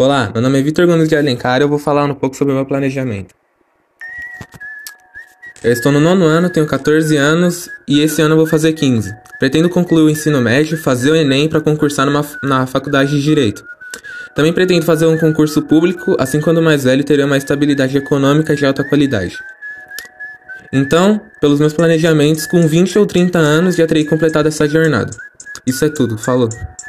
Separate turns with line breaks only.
Olá, meu nome é Vitor Gomes de Alencar e eu vou falar um pouco sobre o meu planejamento. Eu estou no nono ano, tenho 14 anos e esse ano vou fazer 15. Pretendo concluir o ensino médio, fazer o Enem para concursar numa, na faculdade de Direito. Também pretendo fazer um concurso público, assim quando mais velho terei uma estabilidade econômica de alta qualidade. Então, pelos meus planejamentos, com 20 ou 30 anos já terei completado essa jornada. Isso é tudo, falou.